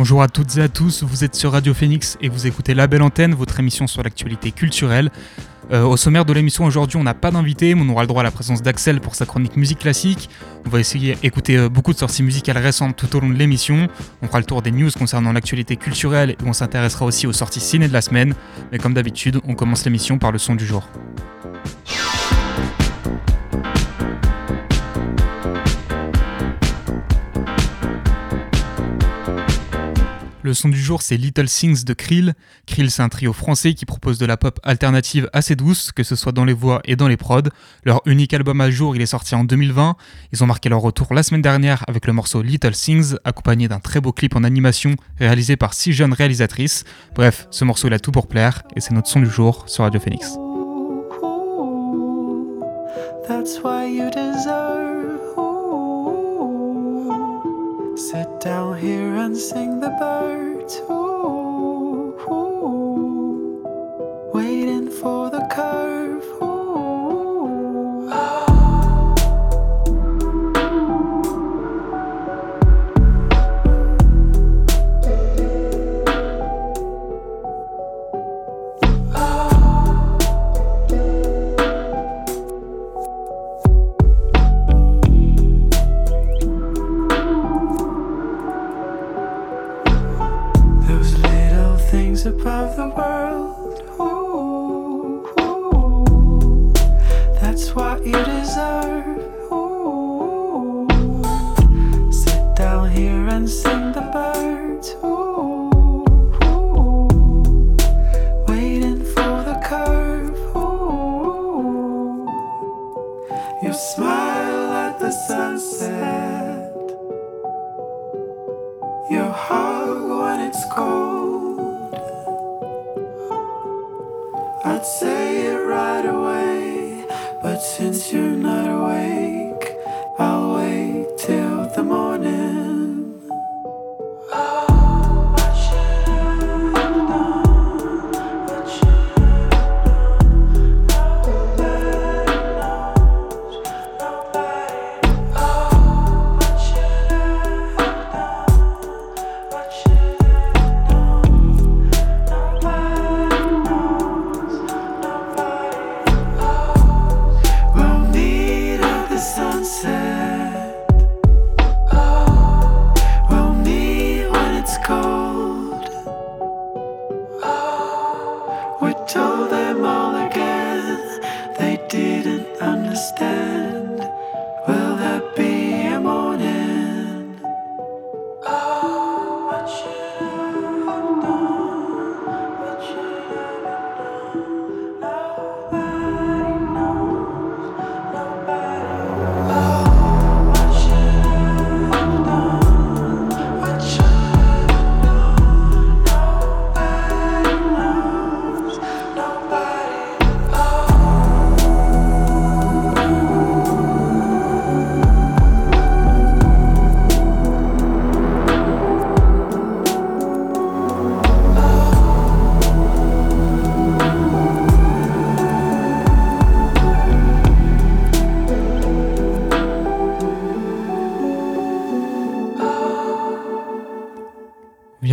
Bonjour à toutes et à tous, vous êtes sur Radio Phoenix et vous écoutez La Belle Antenne, votre émission sur l'actualité culturelle. Euh, au sommaire de l'émission aujourd'hui, on n'a pas d'invité, mais on aura le droit à la présence d'Axel pour sa chronique musique classique. On va essayer d'écouter euh, beaucoup de sorties musicales récentes tout au long de l'émission. On fera le tour des news concernant l'actualité culturelle et on s'intéressera aussi aux sorties ciné de la semaine. Mais comme d'habitude, on commence l'émission par le son du jour. Le son du jour, c'est Little Things de Krill. Krill, c'est un trio français qui propose de la pop alternative assez douce, que ce soit dans les voix et dans les prods. Leur unique album à jour, il est sorti en 2020. Ils ont marqué leur retour la semaine dernière avec le morceau Little Things, accompagné d'un très beau clip en animation réalisé par six jeunes réalisatrices. Bref, ce morceau, il a tout pour plaire, et c'est notre son du jour sur Radio Phoenix. Sit down here and sing the birds. Ooh, ooh, waiting for the curve. Above the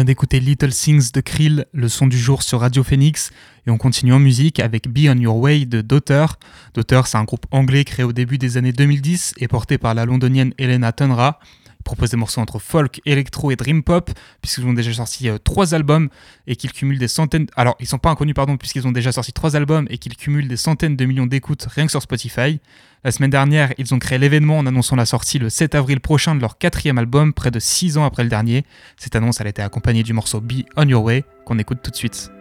d'écouter Little Things de Krill, le son du jour sur Radio Phoenix, et on continue en musique avec Be On Your Way de Daughter. Daughter, c'est un groupe anglais créé au début des années 2010 et porté par la londonienne Helena Tunra. Ils proposent des morceaux entre folk, électro et dream pop, puisqu'ils ont déjà sorti euh, trois albums et qu'ils cumulent des centaines. Alors, ils sont pas inconnus, pardon, puisqu'ils ont déjà sorti trois albums et qu'ils cumulent des centaines de millions d'écoutes rien que sur Spotify. La semaine dernière, ils ont créé l'événement en annonçant la sortie le 7 avril prochain de leur quatrième album, près de six ans après le dernier. Cette annonce, elle a été accompagnée du morceau Be On Your Way, qu'on écoute tout de suite.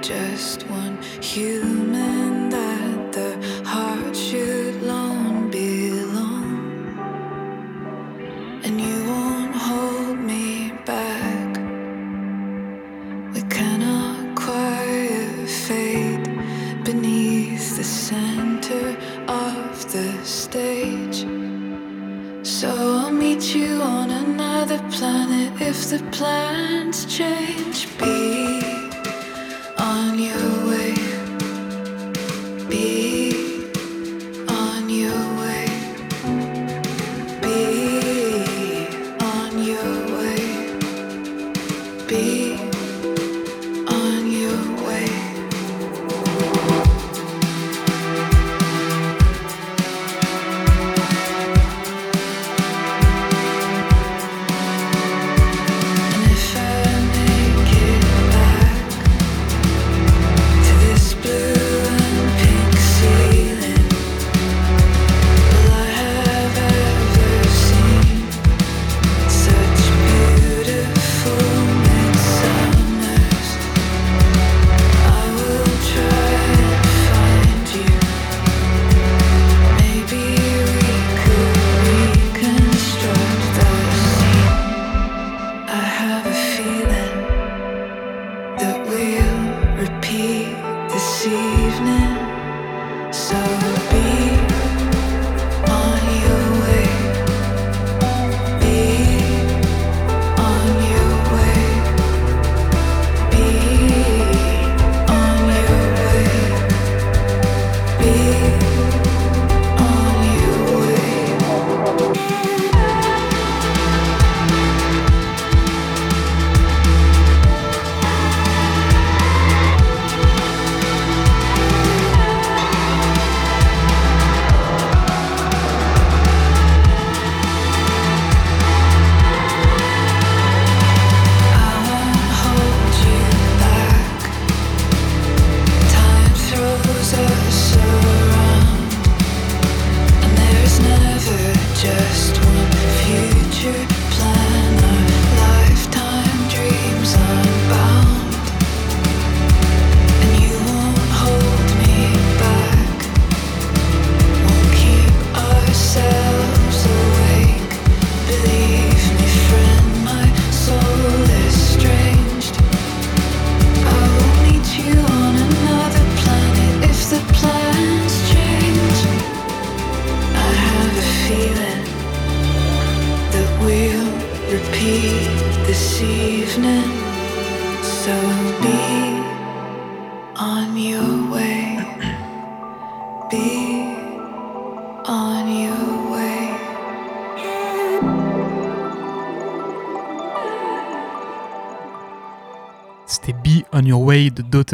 just one human that the heart should long belong. And you won't hold me back. We cannot quiet fade beneath the center of the stage. So I'll meet you on another planet if the plans change. Be de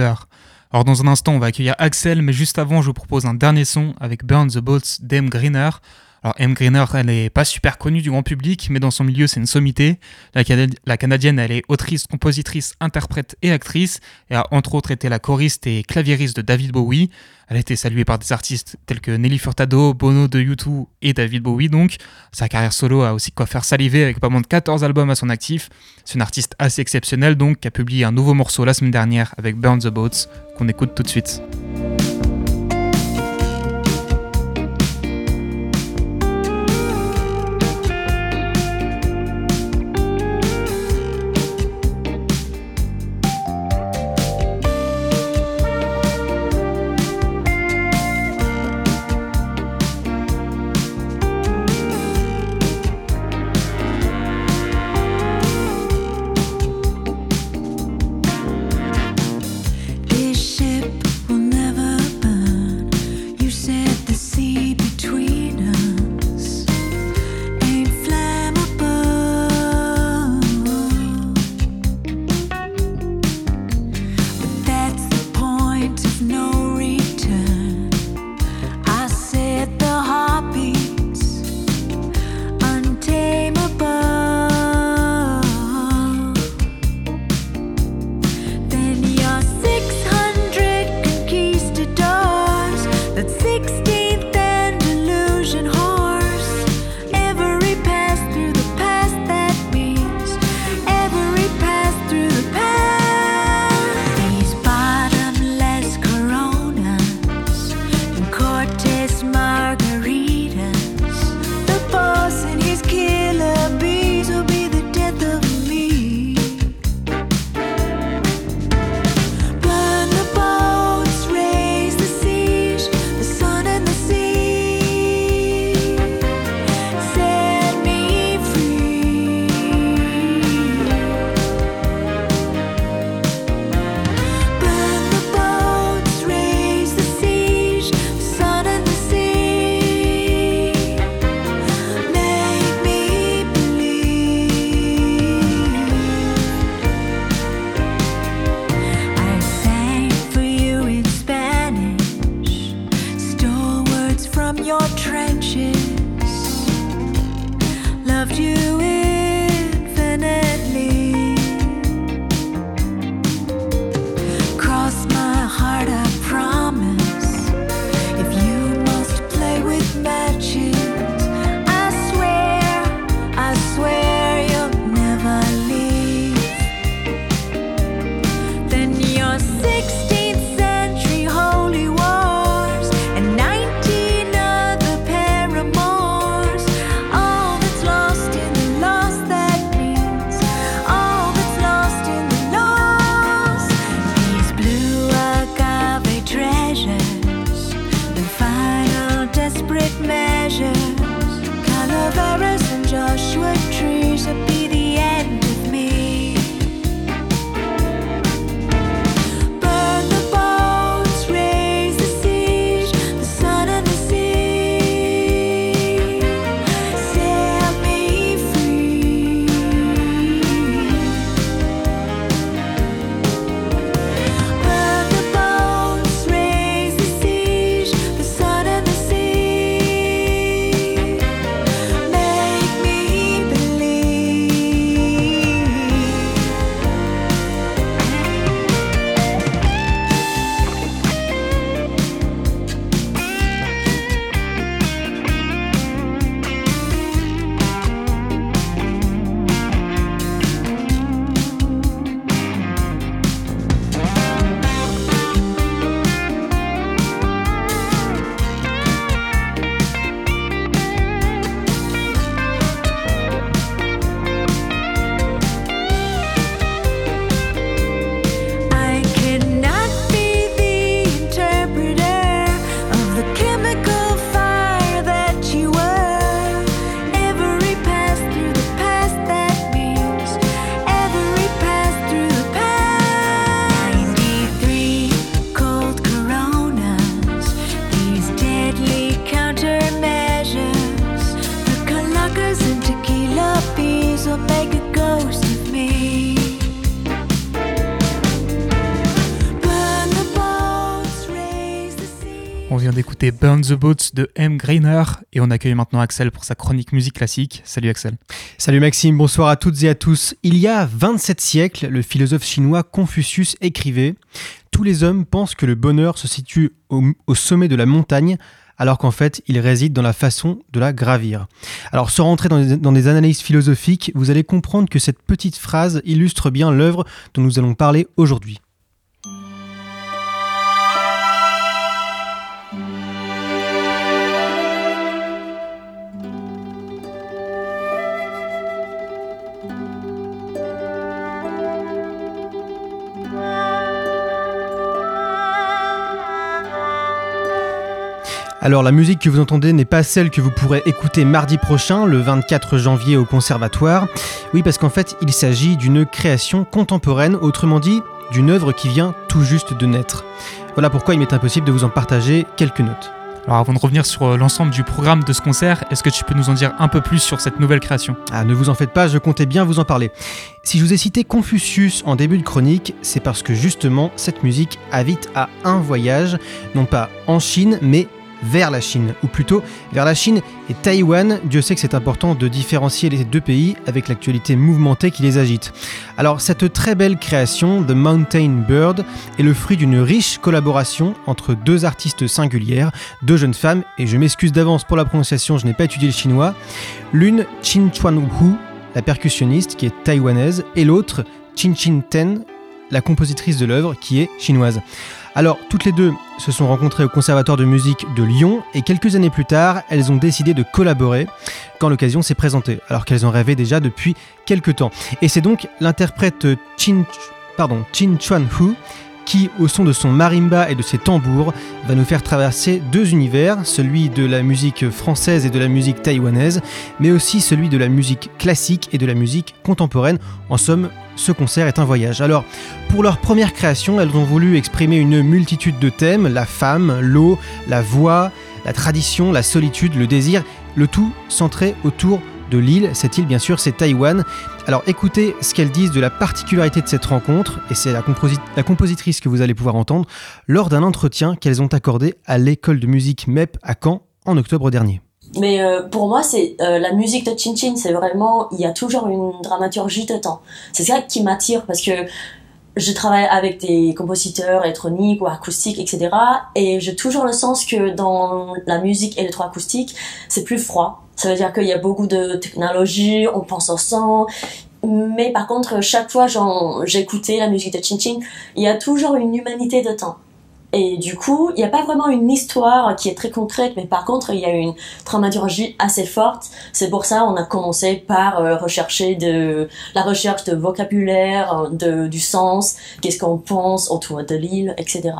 Alors dans un instant, on va accueillir Axel, mais juste avant, je vous propose un dernier son avec Burn the Boats d'Em Greener. Alors M. Greener, elle n'est pas super connue du grand public, mais dans son milieu, c'est une sommité. La, Canadienne, elle est autrice, compositrice, interprète et actrice, et a entre autres été la choriste et claviériste de David Bowie. Elle a été saluée par des artistes tels que Nelly Furtado, Bono de U2 et David Bowie donc. Sa carrière solo a aussi quoi faire saliver avec pas moins de 14 albums à son actif. C'est une artiste assez exceptionnelle donc qui a publié un nouveau morceau la semaine dernière avec Burn the Boats qu'on écoute tout de suite. Burn the Boats de M. Greiner et on accueille maintenant Axel pour sa chronique musique classique. Salut Axel. Salut Maxime, bonsoir à toutes et à tous. Il y a 27 siècles, le philosophe chinois Confucius écrivait Tous les hommes pensent que le bonheur se situe au, sommet de la montagne alors qu'en fait il réside dans la façon de la gravir. Alors sans rentrer dans dans des, analyses philosophiques, vous allez comprendre que cette petite phrase illustre bien l'œuvre dont nous allons parler aujourd'hui. Alors la musique que vous entendez n'est pas celle que vous pourrez écouter mardi prochain, le 24 janvier au conservatoire. Oui parce qu'en fait il s'agit d'une création contemporaine, autrement dit d'une œuvre qui vient tout juste de naître. Voilà pourquoi il m'est impossible de vous en partager quelques notes. Alors avant de revenir sur euh, l'ensemble du programme de ce concert, est-ce que tu peux nous en dire un peu plus sur cette nouvelle création? Ah ne vous en faites pas, je comptais bien vous en parler. Si je vous ai cité Confucius en début de chronique, c'est parce que justement cette musique invite à un voyage, non pas en Chine, mais vers la Chine, ou plutôt vers la Chine et Taïwan. Dieu sait que c'est important de différencier les deux pays avec l'actualité mouvementée qui les agite. Alors cette très belle création, The Mountain Bird, est le fruit d'une riche collaboration entre deux artistes singulières, deux jeunes femmes, et je m'excuse d'avance pour la prononciation, je n'ai pas étudié le chinois. L'une, Chin Chuan Hu, la percussionniste qui est taïwanaise, et l'autre, Chin Chin Ten, la compositrice de l'œuvre qui est chinoise. Alors, toutes les deux se sont rencontrées au Conservatoire de musique de Lyon et quelques années plus tard, elles ont décidé de collaborer quand l'occasion s'est présentée, alors qu'elles en rêvaient déjà depuis quelques temps. Et c'est donc l'interprète Chin, Chin Chuan Hu qui, au son de son marimba et de ses tambours, va nous faire traverser deux univers, celui de la musique française et de la musique taïwanaise, mais aussi celui de la musique classique et de la musique contemporaine. En somme, ce concert est un voyage. Alors, pour leur première création, elles ont voulu exprimer une multitude de thèmes, la femme, l'eau, la voix, la tradition, la solitude, le désir, le tout centré autour l'île. Cette île, bien sûr, c'est Taïwan. Alors écoutez ce qu'elles disent de la particularité de cette rencontre, et c'est la, la, compositrice que vous allez pouvoir entendre, lors d'un entretien qu'elles ont accordé à l'école de musique MEP à Caen en octobre dernier. Mais euh, pour moi, c'est euh, la musique de Chin Chin, c'est vraiment, il y a toujours une dramaturgie de temps. C'est ça qui m'attire parce que je travaille avec des compositeurs électroniques ou acoustiques, etc. Et j'ai toujours le sens que dans la musique électroacoustique, c'est plus froid. Ça veut dire qu'il y a beaucoup de technologie, on pense au son. Mais par contre, chaque fois j'écoutais la musique de Chin Chin, il y a toujours une humanité de temps. Et du coup, il n'y a pas vraiment une histoire qui est très concrète, mais par contre, il y a une dramaturgie assez forte. C'est pour ça on a commencé par euh, rechercher la recherche de vocabulaire, de, du sens, qu'est-ce qu'on pense autour de l'île, etc.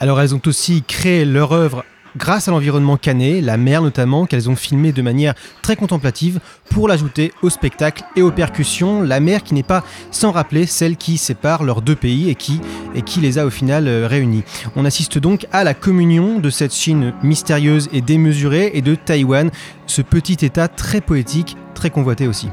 Alors elles ont aussi créé leur œuvre grâce à l'environnement canet, la mer notamment, qu'elles ont filmé de manière très contemplative pour l'ajouter au spectacle et aux percussions. La mer qui n'est pas sans rappeler celle qui sépare leurs deux pays et qui, les a au final euh, réunis. On assiste donc à la communion de cette Chine mystérieuse et démesurée et de Taïwan, ce petit état très poétique, très convoité aussi.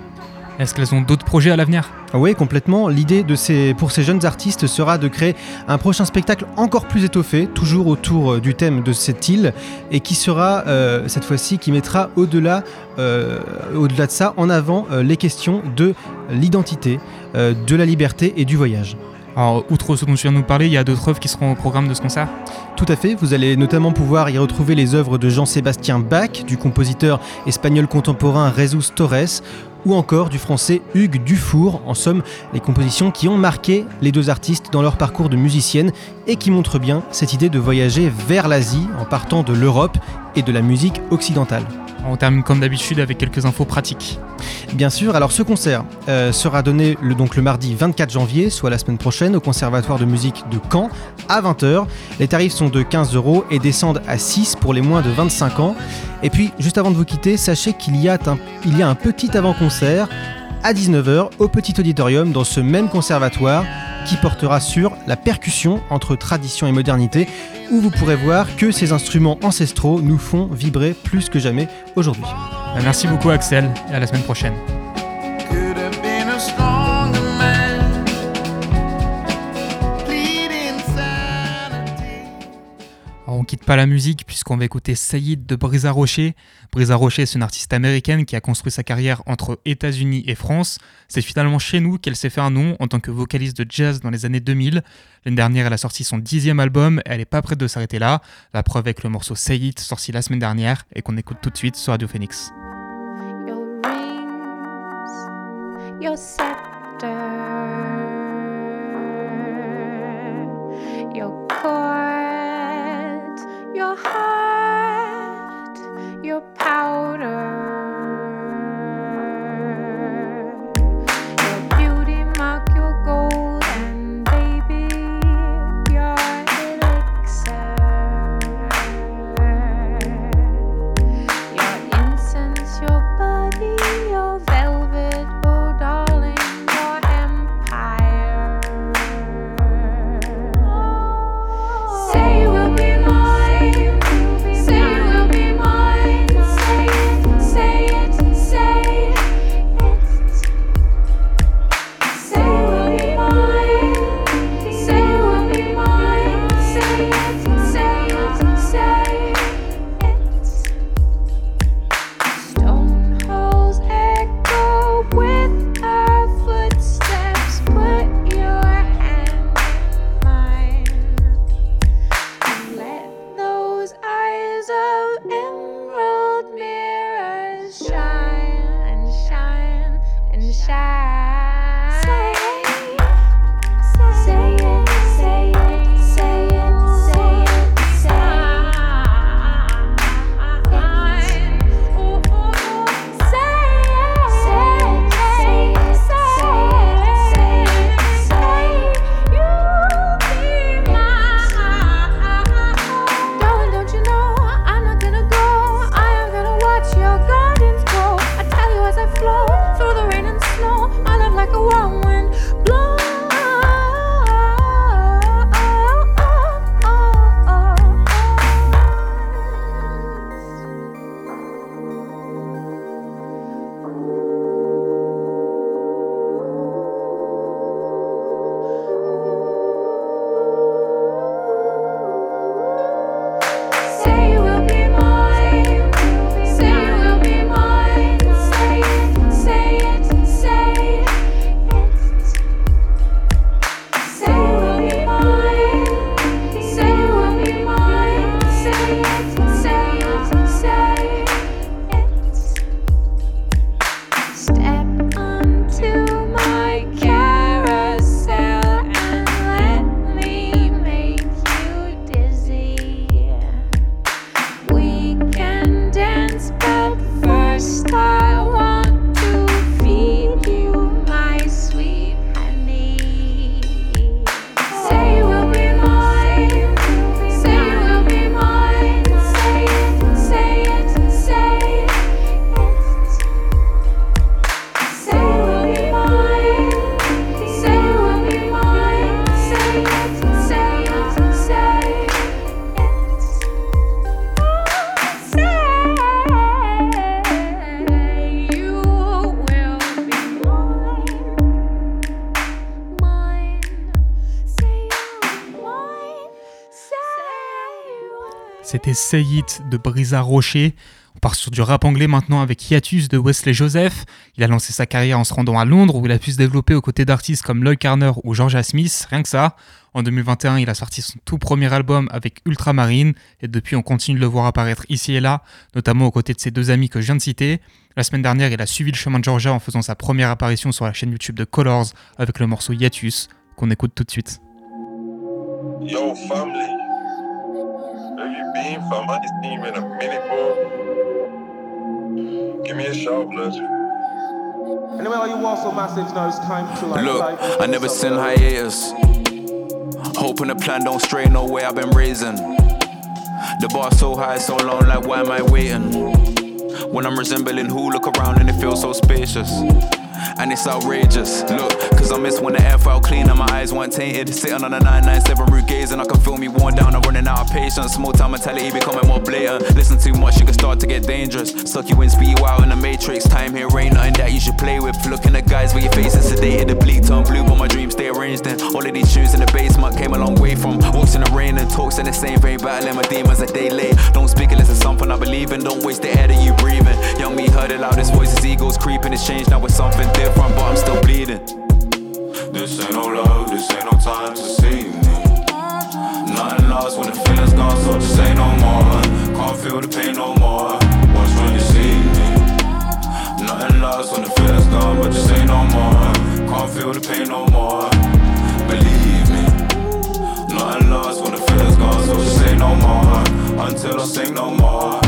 Est-ce qu'elles ont d'autres projets à l'avenir? Oui, complètement. L'idée de ces, pour ces jeunes artistes sera de créer un prochain spectacle encore plus étoffé, toujours autour euh, du thème de cette île, et qui sera euh, cette fois-ci qui mettra au-delà, euh, au-delà de ça, en avant les questions de l'identité, de la liberté et du voyage. Alors, outre ce dont tu viens de nous parler, il y a d'autres œuvres qui seront au programme de ce concert? Tout à fait, vous allez notamment pouvoir y retrouver les œuvres de Jean-Sébastien Bach, du compositeur espagnol contemporain Jesus Torres, ou encore du français Hugues Dufour, en somme les compositions qui ont marqué les deux artistes dans leur parcours de musicienne et qui montrent bien cette idée de voyager vers l'Asie en partant de l'Europe et de la musique occidentale. On termine comme d'habitude avec quelques infos pratiques. Bien sûr, alors ce concert euh, sera donné le, donc le mardi 24 janvier, soit la semaine prochaine, au Conservatoire de musique de Caen, à 20h. Les tarifs sont de 15 euros et descendent à 6 pour les moins de 25 ans. Et puis, juste avant de vous quitter, sachez qu'il y, a un, y a un petit avant-concert à 19h au Petit Auditorium dans ce même conservatoire qui portera sur la percussion entre tradition et modernité, où vous pourrez voir que ces instruments ancestraux nous font vibrer plus que jamais aujourd'hui. Merci beaucoup Axel et à la semaine prochaine. Quitte pas la musique puisqu'on va écouter Saïd de Brisa Rocher. Brisa Rocher, c'est une artiste américaine qui a construit sa carrière entre États-Unis et France. C'est finalement chez nous qu'elle s'est fait un nom en tant que vocaliste de jazz dans les années 2000. L'année dernière, elle a sorti son dixième album. Elle n'est pas prête de s'arrêter là. La preuve avec le morceau Saïd sorti la semaine dernière et qu'on écoute tout de suite sur Radio Phoenix. Your heart, your powder. Say It de Brisa Rocher. On part sur du rap anglais maintenant avec Hiatus de Wesley Joseph. Il a lancé sa carrière en se rendant à Londres où il a pu se développer aux côtés d'artistes comme Lloyd Carner ou Georgia Smith, rien que ça. En 2021, il a sorti son tout premier album avec Ultramarine et depuis on continue de le voir apparaître ici et là, notamment aux côtés de ses deux amis que je viens de citer. La semaine dernière, il a suivi le chemin de Georgia en faisant sa première apparition sur la chaîne YouTube de Colors avec le morceau Hiatus qu'on écoute tout de suite. Yo, family. Where you been, fam? I just in a minute, bro. Give me a shout, blood. Anyway, why you walk so massive now? It's time to like. Look, like, I never something send else. hiatus. Hoping the plan don't stray no way I've been raising. The bar so high, so long, like why am I waiting? When I'm resembling who look around and it feels so spacious. And it's outrageous. Look, cause I miss when the air felt clean and my eyes weren't tainted. Sitting on a 997 route gazing, I can feel me worn down. I'm running out of patience. Small time mentality becoming more blatant. Listen too much, you can start to get dangerous. Suck you in, speed you out in the matrix. Time here ain't nothing that you should play with. Looking at guys where your face is sedated. The bleak turn blue, but my dreams stay arranged in. All of these tunes in the basement came a long way from walks in the rain and talks in the same vein. Battling my demons a day late. Don't speak unless it's something I believe in. Don't waste the air that you breathing. Young me heard it loud, his voice, his ego's creeping. It's changed now with something different, but I'm still bleeding. This ain't no love, this ain't no time to see me. Nothing lost when the feeling's gone, so just say no more. Can't feel the pain no more. Watch when you see me. Nothing lost when the feeling's gone, but just say no more. Can't feel the pain no more. Believe me. Nothing lost when the feeling's gone, so just say no more. Until I sing no more.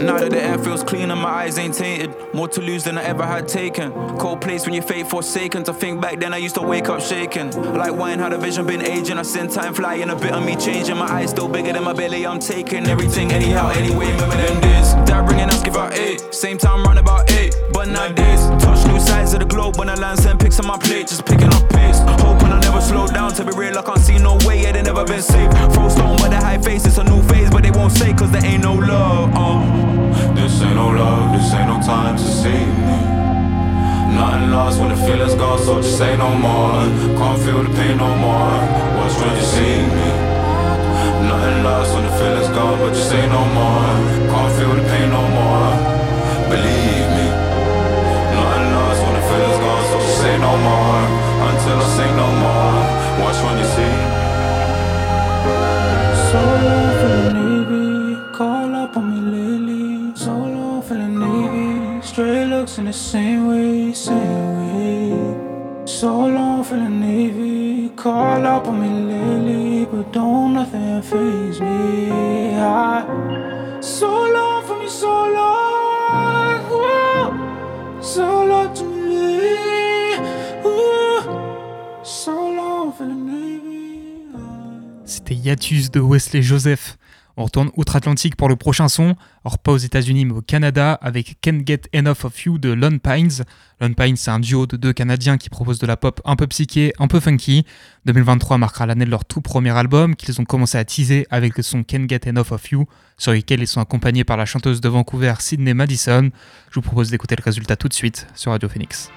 Now that the air feels clean and my eyes ain't tainted. More to lose than I ever had taken. Cold place when your fate forsaken. To think back then, I used to wake up shaking. Like wine, how the vision been aging. I seen time flying, a bit of me changing. My eyes still bigger than my belly. I'm taking everything anyhow, anyway. Remember them days. Dad bringing us, give out eight. Same time, run about eight. But nowadays, touch new sides of the globe when I land send pics on my plate. Just picking up pace. Never slow down to be real. I can't see no way, yeah, they never been safe. Throw stone by the high face, it's a new phase, but they won't say cause there ain't no love. Uh. This ain't no love, this ain't no time to see me. Nothing lost when the feeling's gone, so just say no more. Can't feel the pain no more. Watch when you see me. Nothing lost when the feeling's gone, but just say no more. Can't feel the pain no more. Believe me. Nothing lost when the feeling's gone, so just say no more. Until I sing no more. Watch when you see. Solo for the Navy, call up on me lately. Solo for the Navy, straight looks in the same way, same way. So long for the Navy, call up on me lately, but don't nothing phase me. I, so long for me, so long, whoa, so long to Hiatus de Wesley Joseph. On retourne outre-Atlantique pour le prochain son, or pas aux États-Unis mais au Canada, avec Can't Get Enough of You de Lone Pines. Lone Pines, c'est un duo de deux Canadiens qui proposent de la pop un peu psyché, un peu funky. 2023 marquera l'année de leur tout premier album qu'ils ont commencé à teaser avec le son Can't Get Enough of You, sur lequel ils sont accompagnés par la chanteuse de Vancouver Sydney Madison. Je vous propose d'écouter le résultat tout de suite sur Radio Phoenix.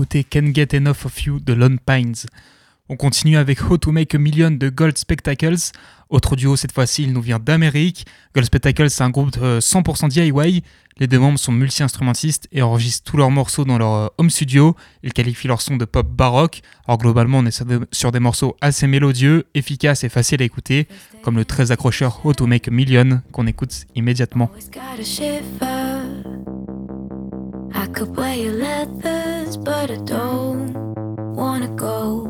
D'écouter Can't Get Enough of You de Lone Pines. On continue avec How to Make a Million de Gold Spectacles. Autre duo cette fois-ci, il nous vient d'Amérique. Gold Spectacles, c'est un groupe euh, 100% DIY. Les deux membres sont multi-instrumentistes et enregistrent tous leurs morceaux dans leur euh, home studio. Ils qualifient leur son de pop baroque. Alors globalement, on est sur des morceaux assez mélodieux, efficaces et faciles à écouter, comme le très accrocheur How to Make a Million qu'on écoute immédiatement. Could wear your leathers, but I don't wanna go.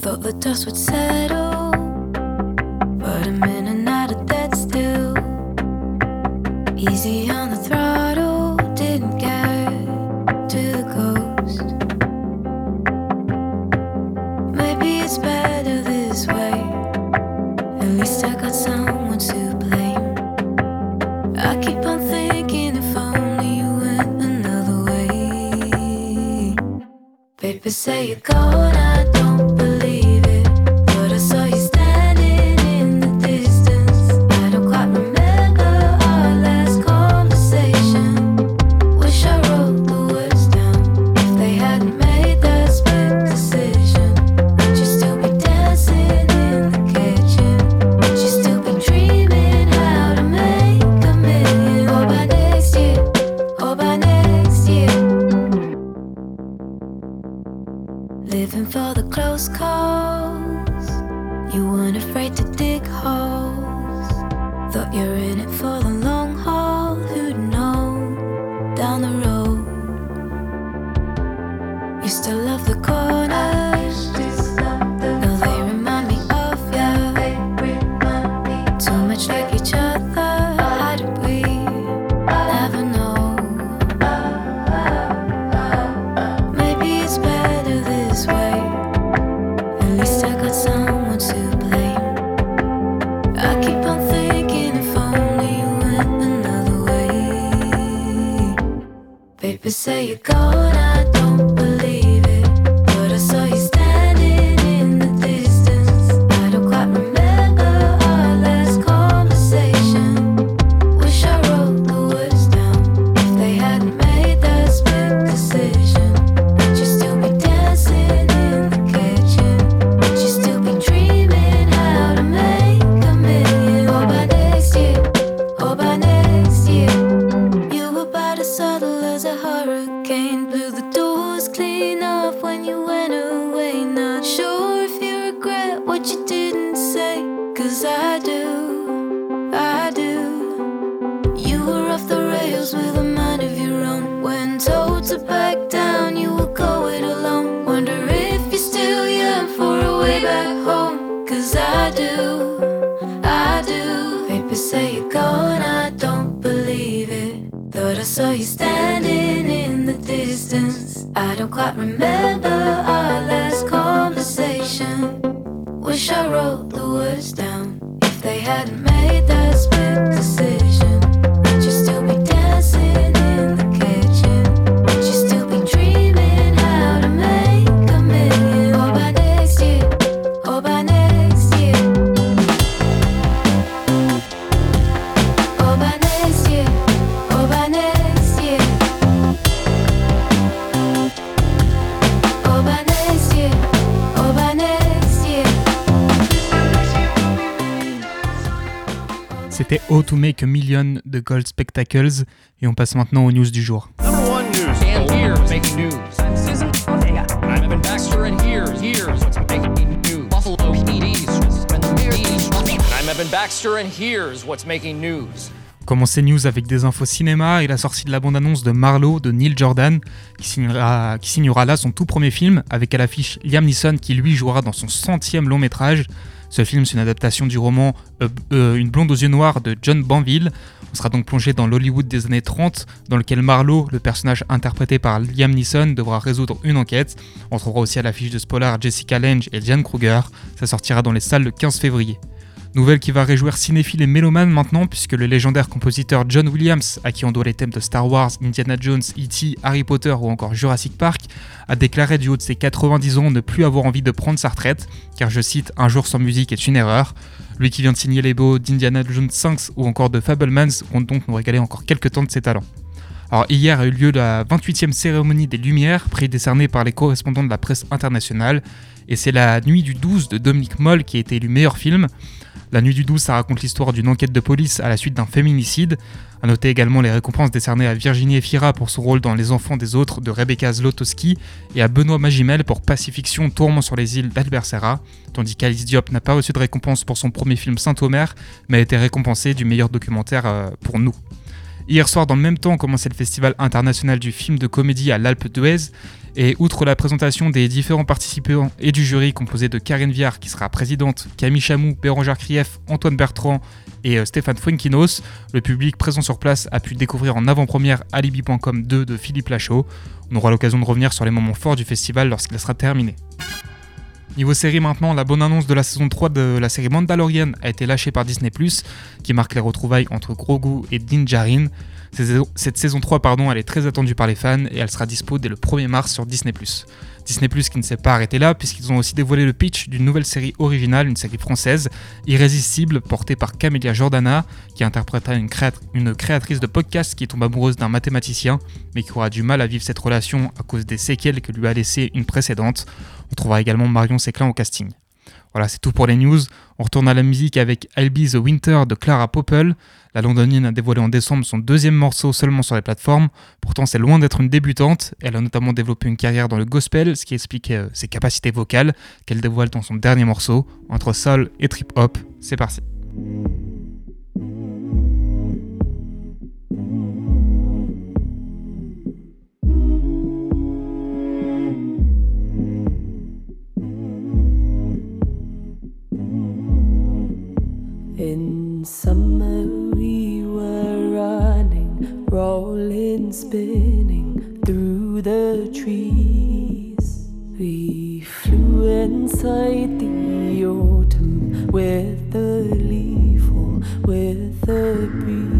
Thought the dust would settle, but I'm in and out of that still. Easy on the throttle, didn't get to the coast. Maybe it's better this way. At least I Paper say you're gone, I You weren't So you go now. How to Make a Million de Gold Spectacles et on passe maintenant aux news du jour. Number one news. And here's making news. I'm Evan Baxter, and here's here's what's making news. Buffalo PD's. I'm Evan Baxter, and here's what's making news. On commence ces news avec des infos cinéma et la sortie de la bande-annonce de Marlowe de Neil Jordan, qui signera, qui signera là son tout premier film, avec à l'affiche Liam Neeson qui lui jouera dans son centième long métrage. Ce film, c'est une adaptation du roman euh, euh, Une blonde aux yeux noirs de John Banville. On sera donc plongé dans l'Hollywood des années 30, dans lequel Marlowe, le personnage interprété par Liam Neeson, devra résoudre une enquête. On trouvera aussi à l'affiche de ce polar Jessica Lange et Diane Kruger. Ça sortira dans les salles le 15 février. Nouvelle qui va réjouir cinéphiles et mélomanes maintenant, puisque le légendaire compositeur John Williams, à qui on doit les thèmes de Star Wars, Indiana Jones, E.T., Harry Potter ou encore Jurassic Park, a déclaré du haut de ses 90 ans ne plus avoir envie de prendre sa retraite, car je cite Un jour sans musique est une erreur. Lui qui vient de signer les beaux d'Indiana Jones 5 ou encore de Fablemans compte donc nous régaler encore quelques temps de ses talents. Alors hier a eu lieu la 28e cérémonie des Lumières, prix décerné par les correspondants de la presse internationale, et c'est La Nuit du 12 de Dominique Moll qui a été élu meilleur film. La Nuit du 12, ça raconte l'histoire d'une enquête de police à la suite d'un féminicide. A noter également les récompenses décernées à Virginie Efira pour son rôle dans Les Enfants des Autres de Rebecca Zlotowski et à Benoît Magimel pour Pacifiction Tourment sur les îles d'Albert Serra, tandis qu'Alice Diop n'a pas reçu de récompense pour son premier film Saint-Omer, mais a été récompensée du meilleur documentaire euh, pour nous. Hier soir, dans le même temps, commençait le Festival international du film de comédie à l'Alpe d'Huez. Et outre la présentation des différents participants et du jury composé de Karine Viard, qui sera présidente, Camille Chamou, Bérangère Krief, Antoine Bertrand et euh, Stéphane Fuenquinos, le public présent sur place a pu découvrir en avant-première Alibi.com 2 de Philippe Lachaud. On aura l'occasion de revenir sur les moments forts du festival lorsqu'il sera terminé. Niveau série maintenant, la bonne annonce de la saison 3 de la série Mandalorian a été lâchée par Disney+, qui marque les retrouvailles entre Grogu et Din Djarin. Cette saison 3 pardon, elle est très attendue par les fans et elle sera dispo dès le 1er mars sur Disney+. Disney+, qui ne s'est pas arrêté là, puisqu'ils ont aussi dévoilé le pitch d'une nouvelle série originale, une série française, Irrésistible, portée par Camélia Jordana, qui interprétera une créatrice de podcast qui tombe amoureuse d'un mathématicien, mais qui aura du mal à vivre cette relation à cause des séquelles que lui a laissé une précédente. On trouvera également Marion Séclin au casting. Voilà, c'est tout pour les news. On retourne à la musique avec I'll Be the Winter de Clara Popple. La londonienne a dévoilé en décembre son deuxième morceau seulement sur les plateformes. Pourtant, c'est loin d'être une débutante. Elle a notamment développé une carrière dans le gospel, ce qui explique euh, ses capacités vocales qu'elle dévoile dans son dernier morceau. Entre soul et trip hop, c'est parti. In summer we were running, rolling, spinning through the trees. We flew inside the autumn with the leaf fall, with the breeze.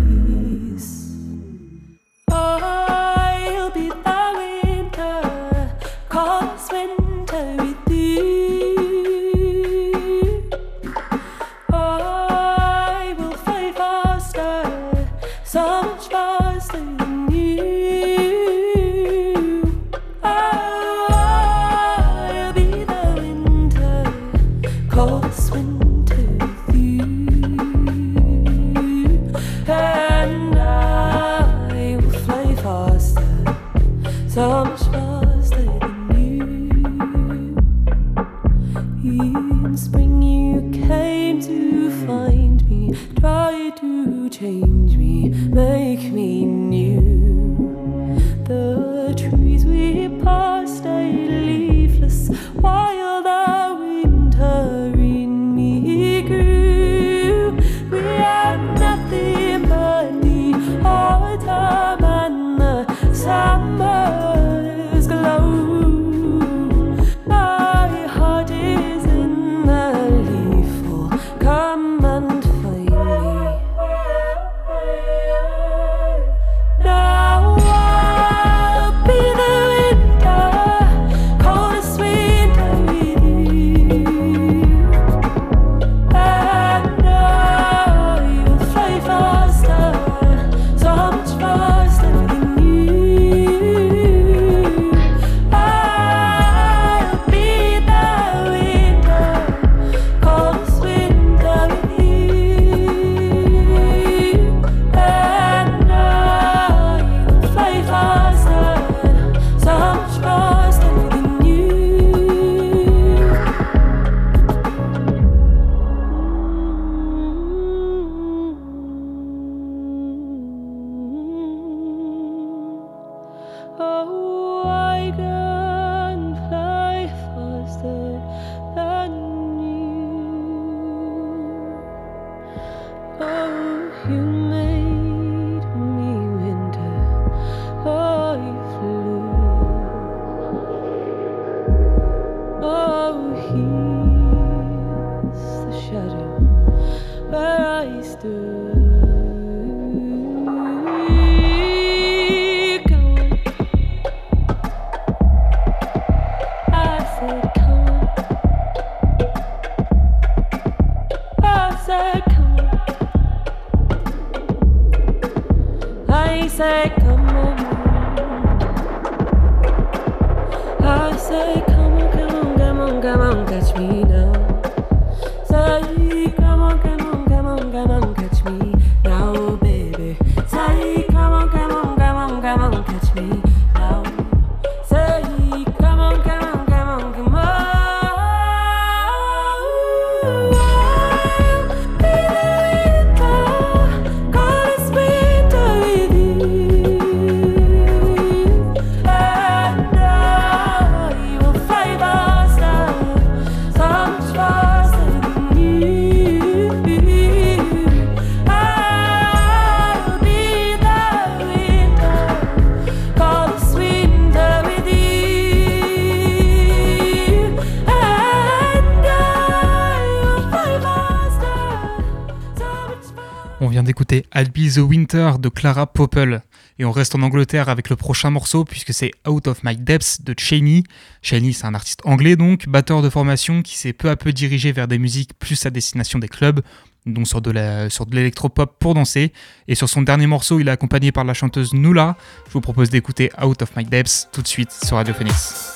Vient d'écouter I'll Be the Winter de Clara Popple. Et on reste en Angleterre avec le prochain morceau puisque c'est Out of My Depths de Cheney. Cheney, c'est un artiste anglais donc, batteur de formation qui s'est peu à peu dirigé vers des musiques plus à destination des clubs, donc sur de la- sur de l'électropop pour danser. Et sur son dernier morceau, il est accompagné par la chanteuse Nula. Je vous propose d'écouter Out of My Depths tout de suite sur Radio Phoenix.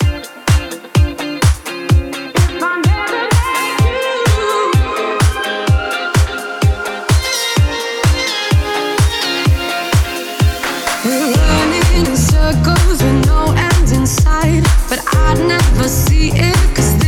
But I'd never see it, cause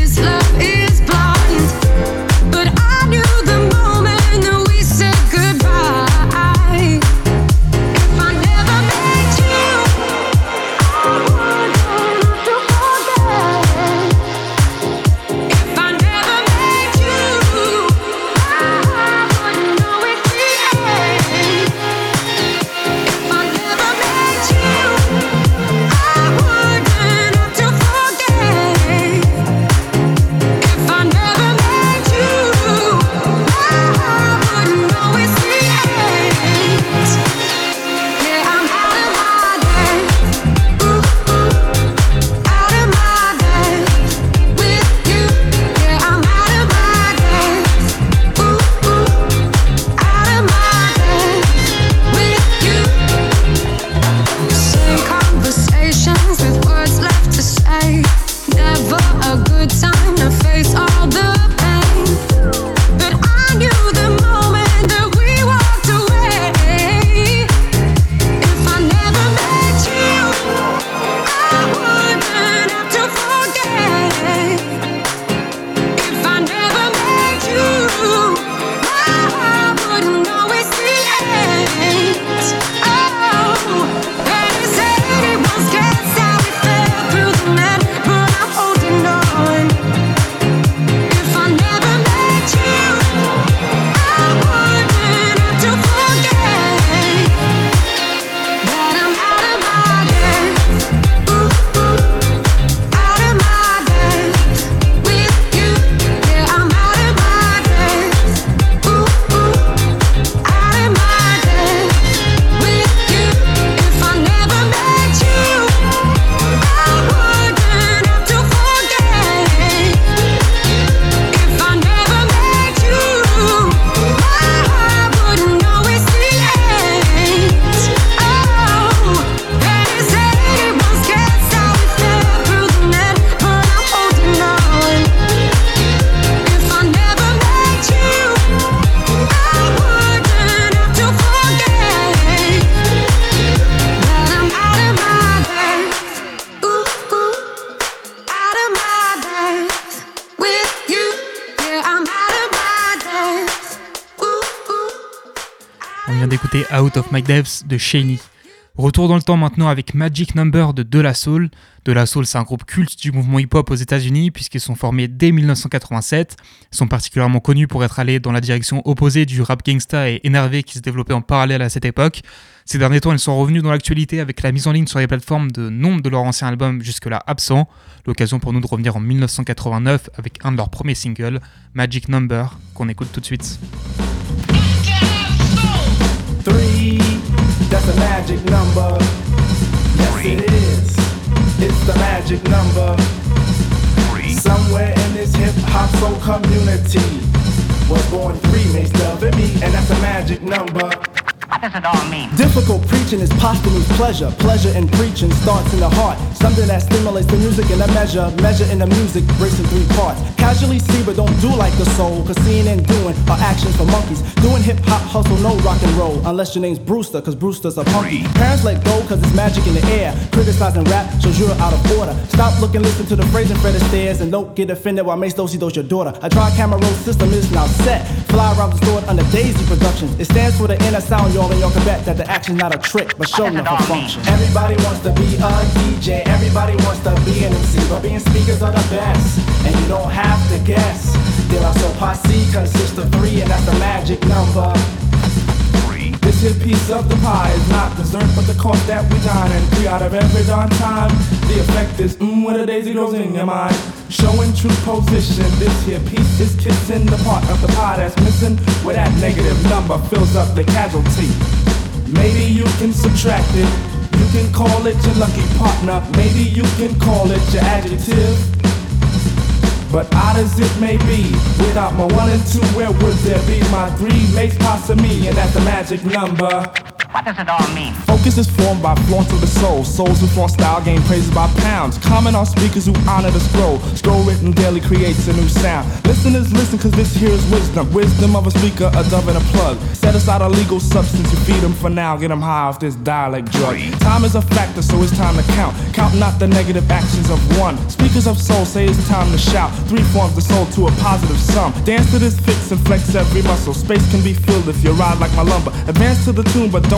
Out of My Depths de Shaney. Retour dans le temps maintenant avec Magic Number de De La Soul. De La Soul, c'est un groupe culte du mouvement hip-hop aux États-Unis puisqu'ils sont formés dès 1987. Ils sont particulièrement connus pour être allés dans la direction opposée du rap gangsta et énervé qui se développait en parallèle à cette époque. Ces derniers temps, ils sont revenus dans l'actualité avec la mise en ligne sur les plateformes de nombre de leurs anciens albums jusque-là absents. L'occasion pour nous de revenir en 1989 avec un de leurs premiers singles, Magic Number, qu'on écoute tout de suite. That's a magic number. Yes, it is. It's the magic number. Somewhere in this hip hop soul community was born three makes love and me, and that's a magic number. What does it all mean? Difficult preaching is posthumous pleasure. Pleasure in preaching starts in the heart. Something that stimulates the music in a measure. Measure in the music breaks in three parts. Casually see, but don't do like the soul. Cause seeing and doing are actions for monkeys. Doing hip hop hustle, no rock and roll. Unless your name's Brewster, cause Brewster's a punky. Parents let go, cause it's magic in the air. Criticizing rap shows you're out of order. Stop looking, listen to the phrase and Fred Astaire. And don't get offended while Mace Dosey does your daughter. A dry camera roll system is now set. Fly around the store under Daisy Productions. It stands for the inner sound, y'all, and y'all can bet that the action's not a trick, but show enough a function. Everybody wants to be a DJ, everybody wants to be an MC, but being speakers are the best, and you don't have to guess. De La Soul Posse consists of three, and that's the magic number. This here piece of the pie is not dessert, but the cost that we dine. And three out of every darn time, the effect is mmm, when a daisy grows in your mind. Showing true position. This here piece is kissing the part of the pie that's missing. Where that negative number fills up the casualty. Maybe you can subtract it. You can call it your lucky partner. Maybe you can call it your adjective. But odd as it may be, without my one and two, where would there be my three mates past me? And that's the magic number. What does it all mean? Focus is formed by flaunt of the soul. Souls who flaunt style gain praises by pounds. Comment on speakers who honor the scroll. Scroll written daily creates a new sound. Listeners listen cause this here is wisdom. Wisdom of a speaker, a dove and a plug. Set aside a legal substance, you feed them for now. Get them high off this dialect drug. Time is a factor, so it's time to count. Count not the negative actions of one. Speakers of soul say it's time to shout. Three forms the soul to a positive sum. Dance to this fix and flex every muscle. Space can be filled if you ride like my lumber. Advance to the tune, but don't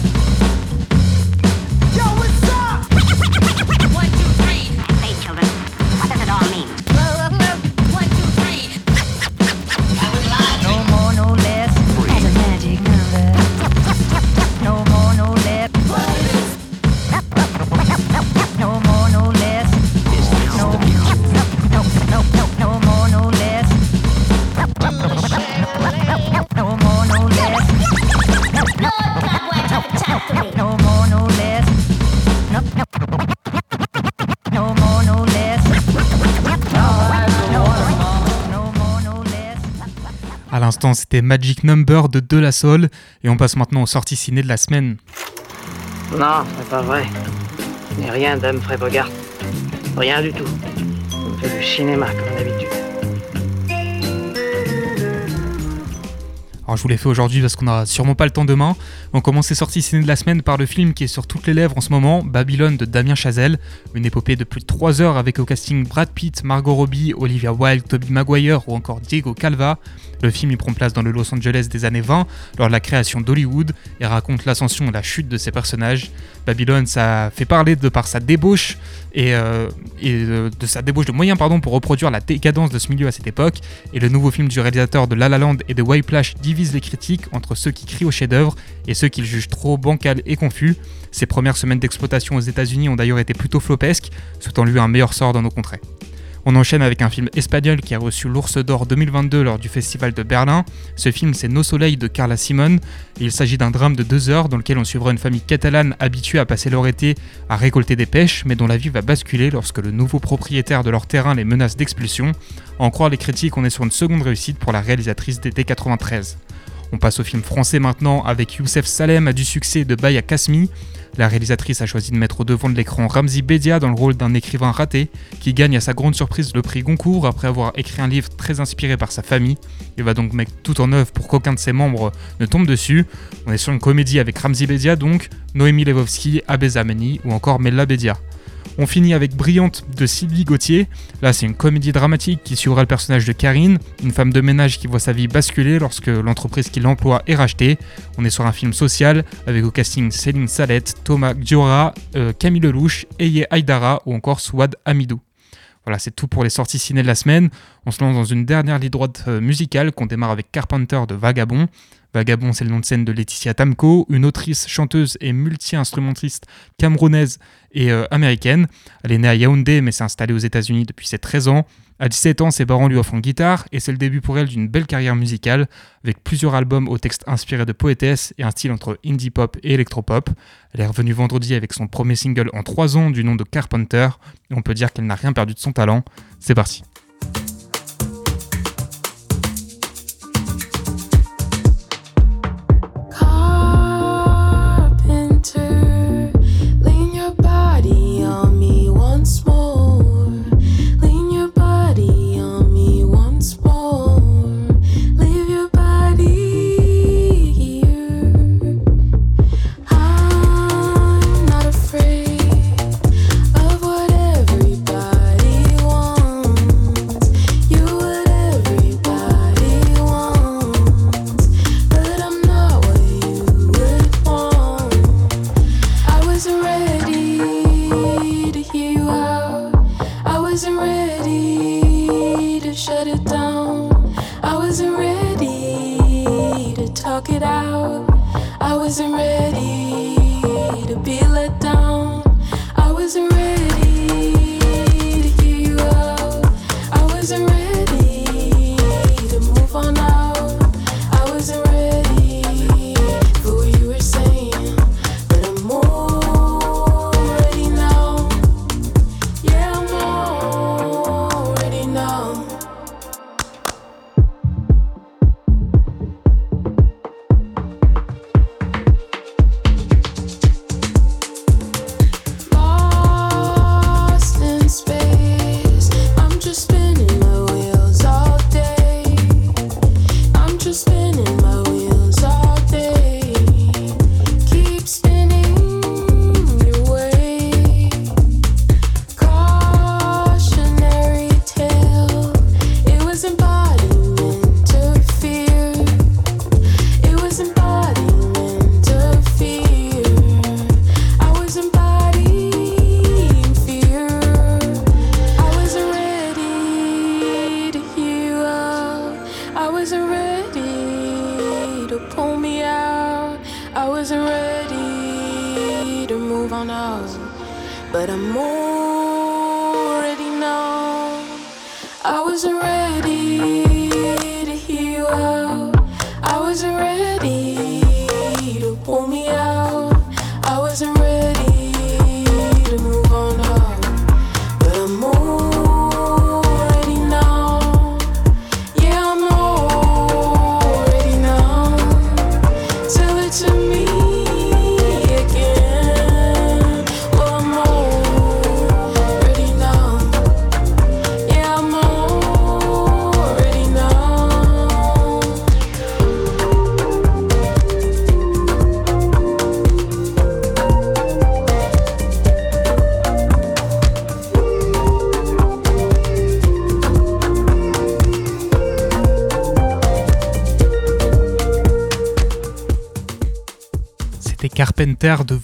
L'instant, c'était Magic Number de De La Soul, et on passe maintenant aux sorties ciné de la semaine. Non, c'est pas vrai. Je n'ai rien d'Humphrey Bogart. Rien du tout. On fait du cinéma comme d'habitude. Alors je vous l'ai fait aujourd'hui parce qu'on n'a sûrement pas le temps demain. On commence ces sorties ciné de la semaine par le film qui est sur toutes les lèvres en ce moment, Babylone de Damien Chazelle, une épopée de plus de 3 heures avec au casting Brad Pitt, Margot Robbie, Olivia Wilde, Tobey Maguire ou encore Diego Calva. Le film y prend place dans le Los Angeles des années 20 lors de la création d'Hollywood et raconte l'ascension et la chute de ses personnages. Babylone, ça fait parler de par sa débauche et, et euh, de sa débauche de moyens pardon, pour reproduire la décadence de ce milieu à cette époque. Et le nouveau film du réalisateur de La La Land et de Whiplash divise les critiques entre ceux qui crient au chef-d'œuvre et ceux qui le jugent trop bancal et confus. Ses premières semaines d'exploitation aux États-Unis ont d'ailleurs été plutôt flopesques, souhaitant lui un meilleur sort dans nos contrées. On enchaîne avec un film espagnol qui a reçu l'Ours d'Or 2022 lors du Festival de Berlin. Ce film, c'est No Soleil de Carla Simon. Et il s'agit d'un drame de deux heures dans lequel on suivra une famille catalane habituée à passer leur été à récolter des pêches, mais dont la vie va basculer lorsque le nouveau propriétaire de leur terrain les menace d'expulsion. En croire les critiques, on est sur une seconde réussite pour la réalisatrice d'été 93. On passe au film français maintenant avec Youssef Salem à du succès de Baya Kasmi. La réalisatrice a choisi de mettre au devant de l'écran Ramzi Bedia dans le rôle d'un écrivain raté qui gagne à sa grande surprise le prix Goncourt après avoir écrit un livre très inspiré par sa famille. Il va donc mettre tout en œuvre pour qu'aucun de ses membres ne tombe dessus. On est sur une comédie avec Ramzi Bedia donc, Noémie Levovsky, Abé Zamani ou encore Mella Bedia. On finit avec Brillante de Sylvie Gauthier. Là, c'est une comédie dramatique qui suivra le personnage de Karine, une femme de ménage qui voit sa vie basculer lorsque l'entreprise qui l'emploie est rachetée. On est sur un film social avec au casting Céline Salette, Thomas Giora, euh, Camille Lelouch, Eye Aydara ou encore Swad Amidou. Voilà, c'est tout pour les sorties ciné de la semaine. On se lance dans une dernière ligne droite euh, musicale qu'on démarre avec Carpenter de Vagabond. Vagabond, c'est le nom de scène de Laetitia Tamko, une autrice, chanteuse et multi-instrumentiste camerounaise et euh, américaine. Elle est née à Yaoundé mais s'est installée aux États-Unis depuis ses 13 ans. À 17 ans, ses parents lui offrent une guitare et c'est le début pour elle d'une belle carrière musicale avec plusieurs albums aux textes inspirés de poétesses et un style entre indie pop et électropop. Elle est revenue vendredi avec son premier single en 3 ans du nom de Carpenter et on peut dire qu'elle n'a rien perdu de son talent. C'est parti. Wasn't ready to move on out. But I'm already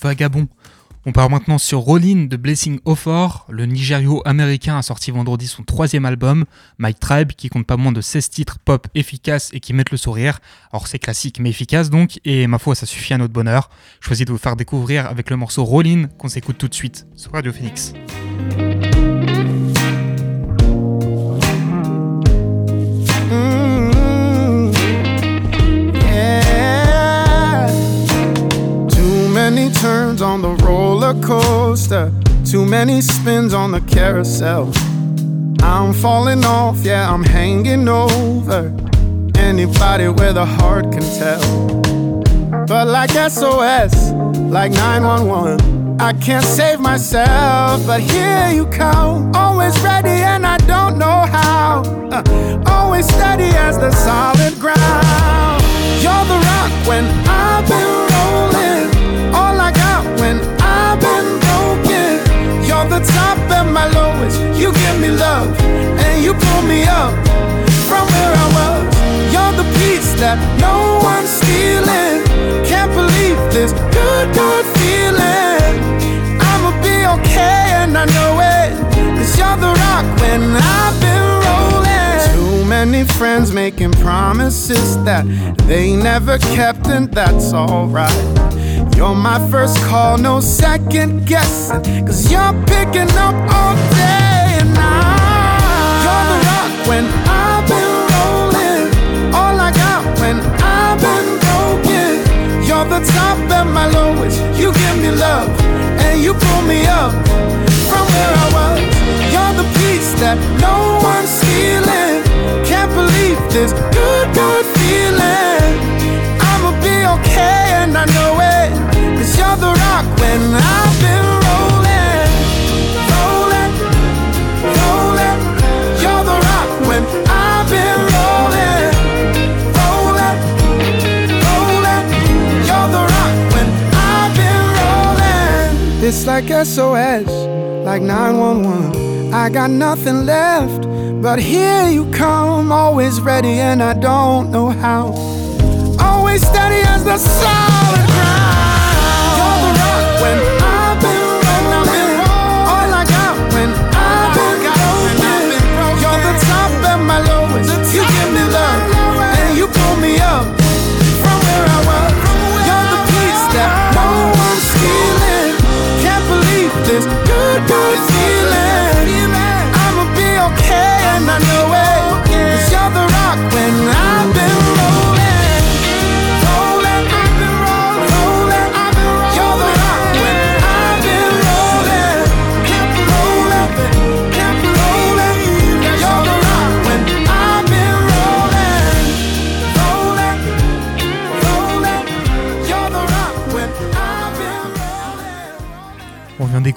Vagabond. On part maintenant sur Rollin de Blessing Ofor. Le Nigério-américain a sorti vendredi son troisième album, My Tribe, qui compte pas moins de 16 titres pop efficaces et qui mettent le sourire. Alors c'est classique mais efficace donc, et ma foi ça suffit à notre bonheur. Choisis de vous faire découvrir avec le morceau Rollin qu'on s'écoute tout de suite sur Radio Phoenix. Many turns on the roller coaster, too many spins on the carousel. I'm falling off, yeah, I'm hanging over. Anybody with a heart can tell. But like SOS, like 911, I can't save myself, but here you come. Always ready, and I don't know how. Uh, always steady as the solid ground. You're the rock when I've been when I've been broken. You're the top and my lowest. You give me love, and you pull me up from where I was. You're the peace that no one's stealing. Can't believe this good, good feeling. I'ma be okay, and I know it. Cause you're the rock when I've been rolling. Too many friends making promises that they never kept, and that's alright. You're my first call, no second guessing. Cause you're picking up all day and night. You're the rock when I've been rolling. All I got when I've been broken. You're the top and my lowest. You give me love and you pull me up from where I was. You're the piece that no one's stealing. Can't believe this good, good feeling. The rock when I've been rolling. Rolling, rolling. You're the rock when I've been rolling. Rolling, rolling. You're the rock when I've been rolling. It's like SOS, like 911. I got nothing left, but here you come, always ready, and I don't know how. Always steady as the solid ground when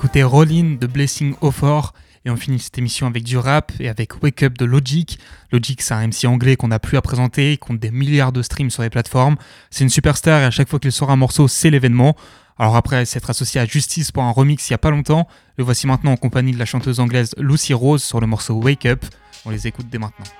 d'écouter Rollin de Blessing Offer et on finit cette émission avec du rap et avec Wake Up de Logic. Logic, c'est un MC anglais qu'on n'a plus à présenter, compte des milliards de streams sur les plateformes. C'est une superstar et à chaque fois qu'il sort un morceau, c'est l'événement. Alors après s'être associé à Justice pour un remix il y a pas longtemps, le voici maintenant en compagnie de la chanteuse anglaise Lucy Rose sur le morceau Wake Up. On les écoute dès maintenant.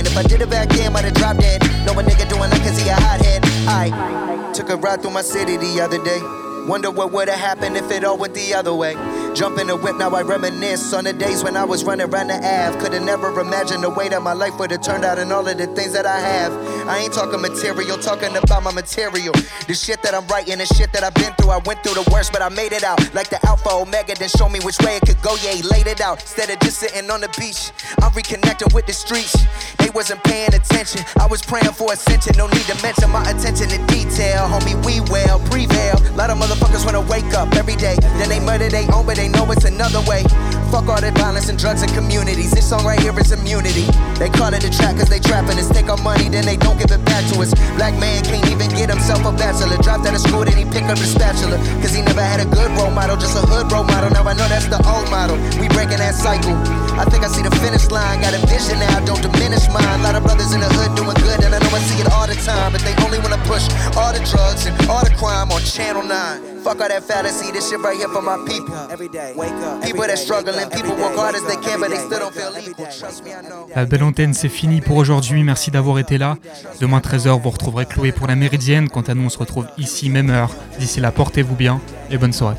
I did it back then, might have dropped dead. No, a nigga doing that cause he a hothead. I took a ride through my city the other day. Wonder what would've happened if it all went the other way. Jump in the whip, now I reminisce on the days when I was running around the Ave. Could've never imagined the way that my life would've turned out and all of the things that I have. I ain't talking material, talking about my material. The shit that I'm writing, the shit that I've been through. I went through the worst, but I made it out. Like the Alpha Omega, then show me which way it could go. Yeah, he laid it out. Instead of just sitting on the beach, I'm reconnecting with the streets. They wasn't paying attention. I was praying for ascension. No need to mention my attention to detail. Homie, we well, prevail. lot of motherfuckers wanna wake up every day. Then they murder they own, but they know it's another way. Fuck all that violence and drugs and communities. This song right here is immunity. They call it a trap cause they trapping us. Take our money, then they don't give it back to us. Black man can't even get himself a bachelor. Dropped out of school, then he pick up the spatula. Cause he never had a good role model, just a hood role model. Now I know that's the old model. We breaking that cycle. I think I see the finish line. Got a vision now, don't diminish mine. A lot of brothers in the hood doing good, and I know I see it all the time. But they only wanna push all the drugs and all the crime on Channel 9. Fuck all that fallacy, this shit right here for my people. Every day, wake up. People that struggling, people work hard as they can, but they still don't feel equal. Trust me, I know. La belle antenne, c'est fini pour aujourd'hui. Merci d'avoir été là. Demain 13h, vous retrouverez Chloé pour la Méridienne. Quant à nous, on se retrouve ici, même heure. D'ici là, portez-vous bien et bonne soirée.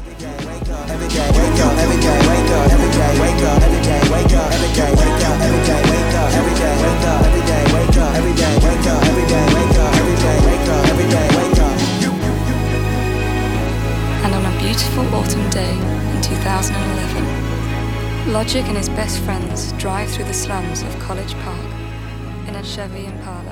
Beautiful autumn day in 2011, Logic and his best friends drive through the slums of College Park in a Chevy Impala.